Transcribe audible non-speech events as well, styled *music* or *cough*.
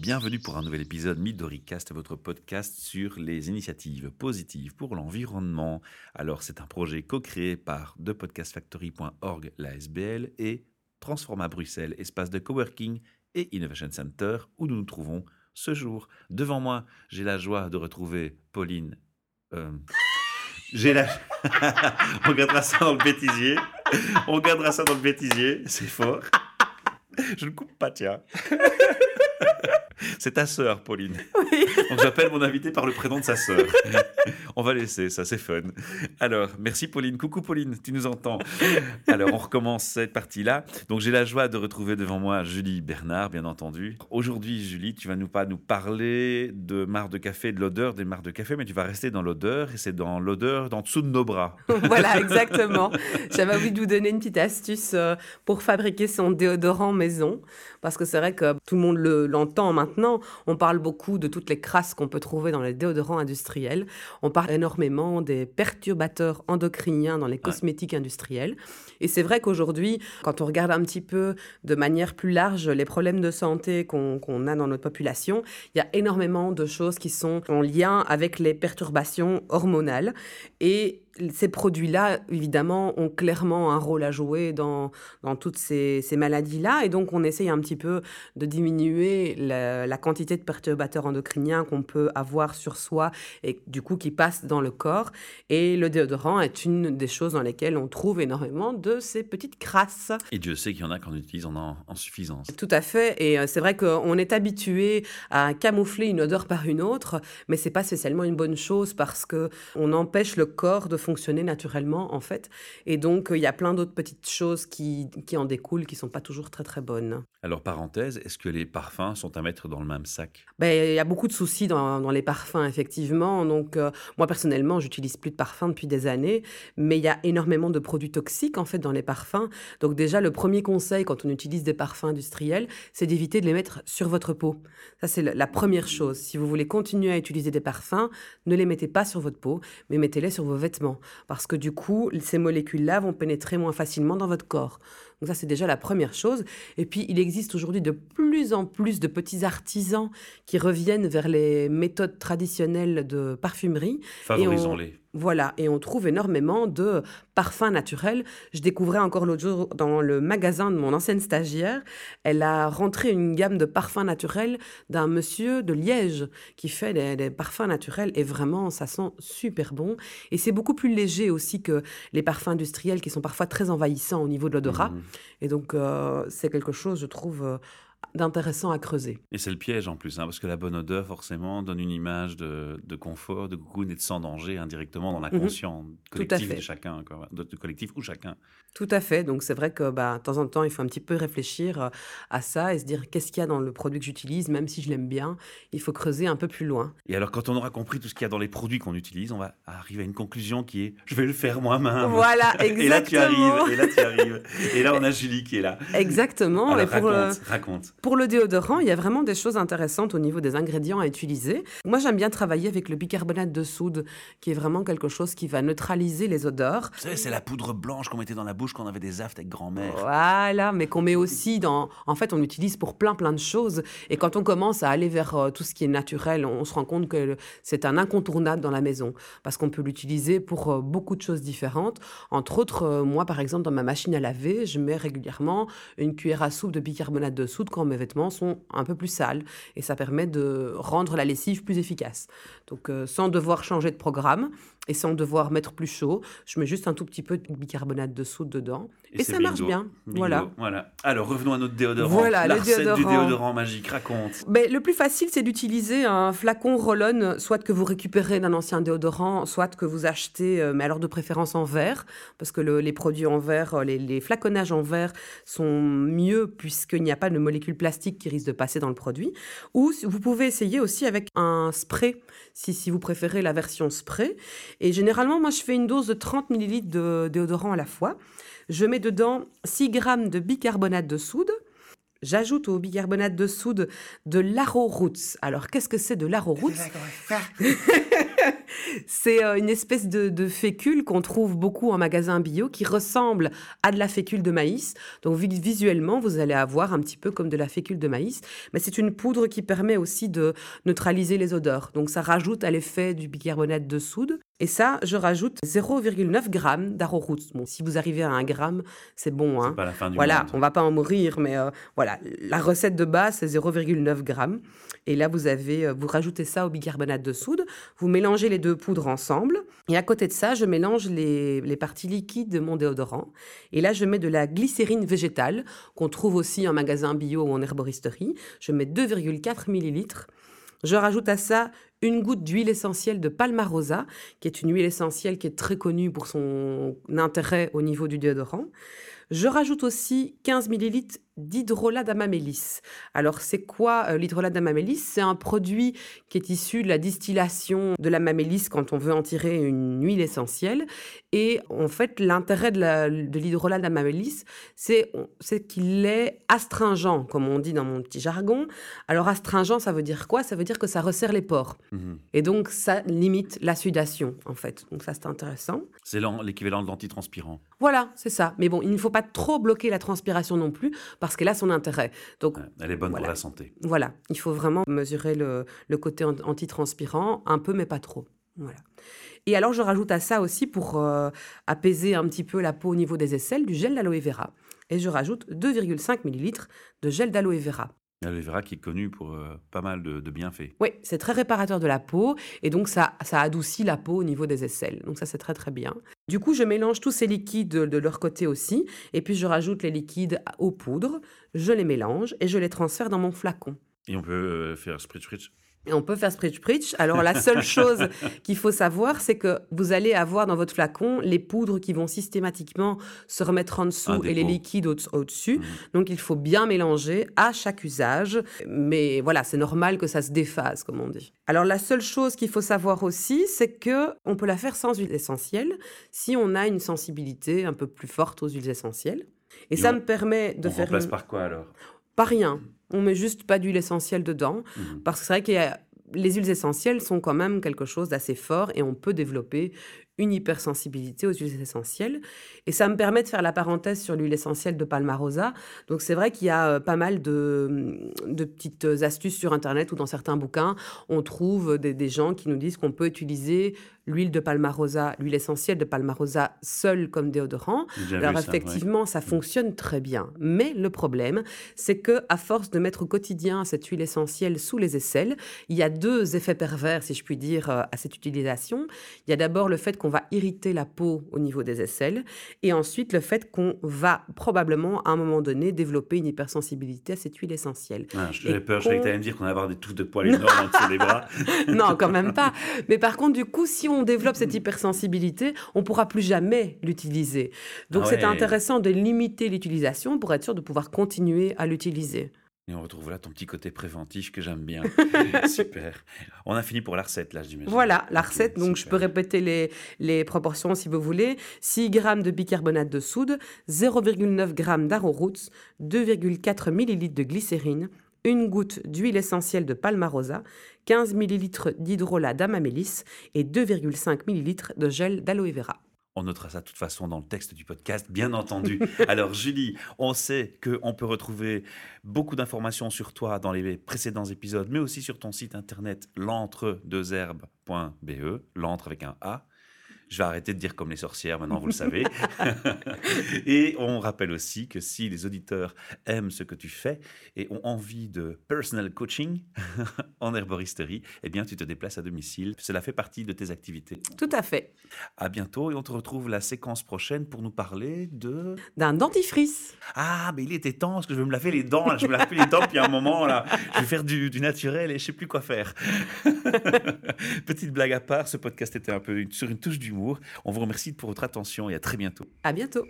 Bienvenue pour un nouvel épisode MidoriCast, votre podcast sur les initiatives positives pour l'environnement. Alors, c'est un projet co-créé par thepodcastfactory.org, la SBL, et Transforma Bruxelles, espace de coworking et innovation center, où nous nous trouvons ce jour. Devant moi, j'ai la joie de retrouver Pauline. Euh, j'ai la. *laughs* On gardera ça dans le bêtisier. On gardera ça dans le bêtisier, c'est fort. Je ne coupe pas, tiens. *laughs* *laughs* C'est ta sœur, Pauline. *laughs* Oui. Donc j'appelle mon invité par le prénom de sa sœur. On va laisser, ça c'est fun. Alors, merci Pauline. Coucou Pauline, tu nous entends. Alors, on recommence cette partie-là. Donc j'ai la joie de retrouver devant moi Julie Bernard, bien entendu. Aujourd'hui, Julie, tu vas nous pas nous parler de marre de café, de l'odeur des marres de café, mais tu vas rester dans l'odeur, et c'est dans l'odeur d'en dessous de nos bras. *laughs* voilà, exactement. J'avais envie de vous donner une petite astuce euh, pour fabriquer son déodorant maison. Parce que c'est vrai que tout le monde le- l'entend maintenant. On parle beaucoup de toutes les crasses qu'on peut trouver dans les déodorants industriels. On parle énormément des perturbateurs endocriniens dans les cosmétiques industriels. Et c'est vrai qu'aujourd'hui, quand on regarde un petit peu de manière plus large les problèmes de santé qu'on a dans notre population, il y a énormément de choses qui sont en lien avec les perturbations hormonales. Et ces produits-là, évidemment, ont clairement un rôle à jouer dans, dans toutes ces, ces maladies-là. Et donc, on essaye un petit peu de diminuer la, la quantité de perturbateurs endocriniens qu'on peut avoir sur soi et du coup qui passent dans le corps. Et le déodorant est une des choses dans lesquelles on trouve énormément de ces petites crasses. Et Dieu sait qu'il y en a qu'on utilise en, en suffisance. Tout à fait. Et euh, c'est vrai qu'on est habitué à camoufler une odeur par une autre, mais c'est pas spécialement une bonne chose parce que on empêche le corps de fonctionner naturellement, en fait. Et donc, euh, il y a plein d'autres petites choses qui, qui en découlent qui sont pas toujours très, très bonnes. Alors, parenthèse, est-ce que les parfums sont à mettre dans le même sac? Ben, il y a beaucoup de soucis dans, dans les parfums, effectivement. Donc, euh, moi, personnellement, j'utilise plus de parfums depuis des années, mais il y a énormément de produits toxiques, en fait, dans les parfums. Donc, déjà, le premier conseil quand on utilise des parfums industriels, c'est d'éviter de les mettre sur votre peau. Ça, c'est la première chose. Si vous voulez continuer à utiliser des parfums, ne les mettez pas sur votre peau, mais mettez-les sur vos vêtements. Parce que du coup, ces molécules-là vont pénétrer moins facilement dans votre corps. Donc ça, c'est déjà la première chose. Et puis, il existe aujourd'hui de plus en plus de petits artisans qui reviennent vers les méthodes traditionnelles de parfumerie. Favorisons-les. Voilà, et on trouve énormément de parfums naturels. Je découvrais encore l'autre jour dans le magasin de mon ancienne stagiaire, elle a rentré une gamme de parfums naturels d'un monsieur de Liège qui fait des, des parfums naturels et vraiment, ça sent super bon. Et c'est beaucoup plus léger aussi que les parfums industriels qui sont parfois très envahissants au niveau de l'odorat. Mhm. Et donc, euh, c'est quelque chose, je trouve, euh, d'intéressant à creuser. Et c'est le piège en plus, hein, parce que la bonne odeur, forcément, donne une image de, de confort, de cocoon et de sans danger indirectement dans l'inconscient Mhm. à collectif fait. de chacun, quoi, de, de collectif ou chacun. Tout à fait. Donc, c'est vrai que bah, de temps en temps, il faut un petit peu réfléchir euh, à ça et se dire qu'est-ce qu'il y a dans le produit que j'utilise, même si je l'aime bien, il faut creuser un peu plus loin. Et alors, quand on aura compris tout ce qu'il y a dans les produits qu'on utilise, on va arriver à une conclusion qui est je vais le faire moi-même. Voilà, *laughs* Et là, tu exactement. arrives, et là, tu arrives. Et là, on a Julie qui est là. Exactement. Alors, Et pour, euh, raconte, raconte. Pour le déodorant, il y a vraiment des choses intéressantes au niveau des ingrédients à utiliser. Moi, j'aime bien travailler avec le bicarbonate de soude, qui est vraiment quelque chose qui va neutraliser les odeurs. Vous savez, c'est la poudre blanche qu'on mettait dans la bouche quand on avait des aftes avec grand-mère. Voilà, mais qu'on met aussi dans... En fait, on l'utilise pour plein, plein de choses. Et quand on commence à aller vers euh, tout ce qui est naturel, on se rend compte que c'est un incontournable dans la maison. Parce qu'on peut l'utiliser pour euh, beaucoup de choses différentes. Entre autres, euh, moi, par exemple, dans ma machine à laver, je mets régulièrement une cuillère à soupe de bicarbonate de soude quand mes vêtements sont un peu plus sales. Et ça permet de rendre la lessive plus efficace. Donc, euh, sans devoir changer de programme et sans devoir mettre plus chaud, je mets juste un tout petit peu de bicarbonate de soude dedans. Et, ça marche bien. Bingo. Voilà. voilà. Alors, revenons à notre déodorant. Voilà, la le recette du déodorant. magique, raconte. Ben, le plus facile, c'est d'utiliser un flacon roll-on, soit que vous récupérez d'un ancien déodorant, soit que vous achetez, euh, mais alors de préférence en verre, parce que le- les produits en verre, euh, les, les flaconnages en verre sont mieux puisqu'il n'y a pas de molécules plastiques qui risquent de passer dans le produit. Ou vous pouvez essayer aussi avec un spray, si, si vous préférez la version spray. Et généralement, moi, je fais une dose de 30 ml de déodorant à la fois. Je mets dedans 6 grammes de bicarbonate de soude. J'ajoute au bicarbonate de soude de l'arrowroots. Alors, qu'est-ce que c'est de l'arrowroots *laughs* C'est euh, une espèce de, de fécule qu'on trouve beaucoup en magasin bio qui ressemble à de la fécule de maïs. Donc vi- visuellement, vous allez avoir un petit peu comme de la fécule de maïs, mais c'est une poudre qui permet aussi de neutraliser les odeurs. Donc ça rajoute à l'effet du bicarbonate de soude. Et ça, je rajoute 0,9 g d'arrowroot. Bon, si vous arrivez à un gramme, c'est bon. Hein. Pas la fin du Voilà, monde. on va pas en mourir, mais euh, voilà, la recette de base c'est 0,9 g. Et là, vous avez, euh, vous rajoutez ça au bicarbonate de soude, vous mélangez les deux poudres ensemble. Et à côté de ça, je mélange les, les parties liquides de mon déodorant. Et là, je mets de la glycérine végétale qu'on trouve aussi en magasin bio ou en herboristerie. Je mets 2,4 millilitres. Je rajoute à ça une goutte d'huile essentielle de Palmarosa, qui est une huile essentielle qui est très connue pour son intérêt au niveau du déodorant. Je rajoute aussi 15 millilitres d'hydrolat d'amamélis. Alors, c'est quoi euh, l'hydrolat d'amamélis C'est un produit qui est issu de la distillation de l'amamélis quand on veut en tirer une huile essentielle. Et en fait, l'intérêt de la- de l'hydrolat d'amamélis, c'est qu'il est astringent, comme on dit dans mon petit jargon. Alors, astringent, ça veut dire quoi? Ça veut dire que ça resserre les pores. Mhm. Et donc, ça limite la sudation, en fait. Donc, ça, c'est intéressant. C'est l'équivalent de l'antitranspirant. Voilà, c'est ça. Mais bon, il ne faut pas trop bloquer la transpiration non plus, parce qu'elle a son intérêt. Donc, Elle est bonne Voilà. pour la santé. voilà, il faut vraiment mesurer le, le côté an- antitranspirant, un peu, mais pas trop. Voilà. Et alors, je rajoute à ça aussi, pour euh, apaiser un petit peu la peau au niveau des aisselles, du gel d'aloe vera. Et je rajoute 2,5 millilitres de gel d'aloe vera. L'aloe vera qui est connu pour euh, pas mal de, de bienfaits. Oui, c'est très réparateur de la peau et donc ça, ça adoucit la peau au niveau des aisselles. Donc ça, c'est très très bien. Du coup, je mélange tous ces liquides de, leur côté aussi et puis je rajoute les liquides aux poudres, je les mélange et je les transfère dans mon flacon. Et on peut euh, faire spritz. Et on peut faire spritz spritz. Alors la seule *laughs* chose qu'il faut savoir, c'est que vous allez avoir dans votre flacon les poudres qui vont systématiquement se remettre en dessous Un et les liquides au- au-dessus. Mhm. Donc il faut bien mélanger à chaque usage. Mais voilà, c'est normal que ça se déphase, comme on dit. Alors la seule chose qu'il faut savoir aussi, c'est que on peut la faire sans huile essentielle si on a une sensibilité un peu plus forte aux huiles essentielles. Et, Et ça on- me permet de on faire remplace une- par quoi alors? Pas rien. On met juste pas d'huile essentielle dedans. Mhm. Parce que c'est vrai que les huiles essentielles sont quand même quelque chose d'assez fort et on peut développer une hypersensibilité aux huiles essentielles. Et ça me permet de faire la parenthèse sur l'huile essentielle de Palmarosa. Donc c'est vrai qu'il y a euh, pas mal de, de petites astuces sur Internet ou dans certains bouquins. On trouve des, des gens qui nous disent qu'on peut utiliser l'huile de Palmarosa, l'huile essentielle de Palmarosa seule comme déodorant. Alors ouais. effectivement, ça fonctionne très bien. Mais le problème, c'est que à force de mettre au quotidien cette huile essentielle sous les aisselles, il y a deux effets pervers, si je puis dire, euh, à cette utilisation. Il y a d'abord le fait qu'on va irriter la peau au niveau des aisselles, et ensuite le fait qu'on va probablement à un moment donné développer une hypersensibilité à cette huile essentielle. Ah, J'avais peur, je que tu me dire qu'on allait avoir des touffes de poils énormes en dessous des bras. *laughs* non, quand même pas. Mais par contre, du coup, si on développe cette hypersensibilité, on pourra plus jamais l'utiliser. Donc, Ah c'est intéressant de limiter l'utilisation pour être sûr de pouvoir continuer à l'utiliser. Et on retrouve là ton petit côté préventif que j'aime bien. *laughs* super. On a fini pour la recette là, j'imagine. Voilà, la recette. Donc, je peux répéter les, les proportions si vous voulez. 6 g de bicarbonate de soude, 0,9 g d'arrowroots, 2,4 ml de glycérine, une goutte d'huile essentielle de palmarosa, 15 ml d'hydrolat d'amamélis et 2,5 ml de gel d'aloe vera. On notera ça de toute façon dans le texte du podcast, bien entendu. *laughs* Alors Julie, on sait qu'on peut retrouver beaucoup d'informations sur toi dans les précédents épisodes, mais aussi sur ton site internet l'entre-deux-herbes.be, l'entre avec un A. Je vais arrêter de dire comme les sorcières, maintenant vous le savez. *laughs* et on rappelle aussi que si les auditeurs aiment ce que tu fais et ont envie de personal coaching *laughs* en herboristerie, eh bien tu te déplaces à domicile. Cela fait partie de tes activités. Tout à fait. À bientôt et on te retrouve la séquence prochaine pour nous parler de... D'un dentifrice. Ah, mais il était temps parce que je veux me laver les dents. là. Je me lave plus les dents depuis un moment. là. Je vais faire du, du naturel et je sais plus quoi faire. *laughs* Petite blague à part, ce podcast était un peu sur une touche d'humour. On vous remercie pour votre attention et à très bientôt. À bientôt.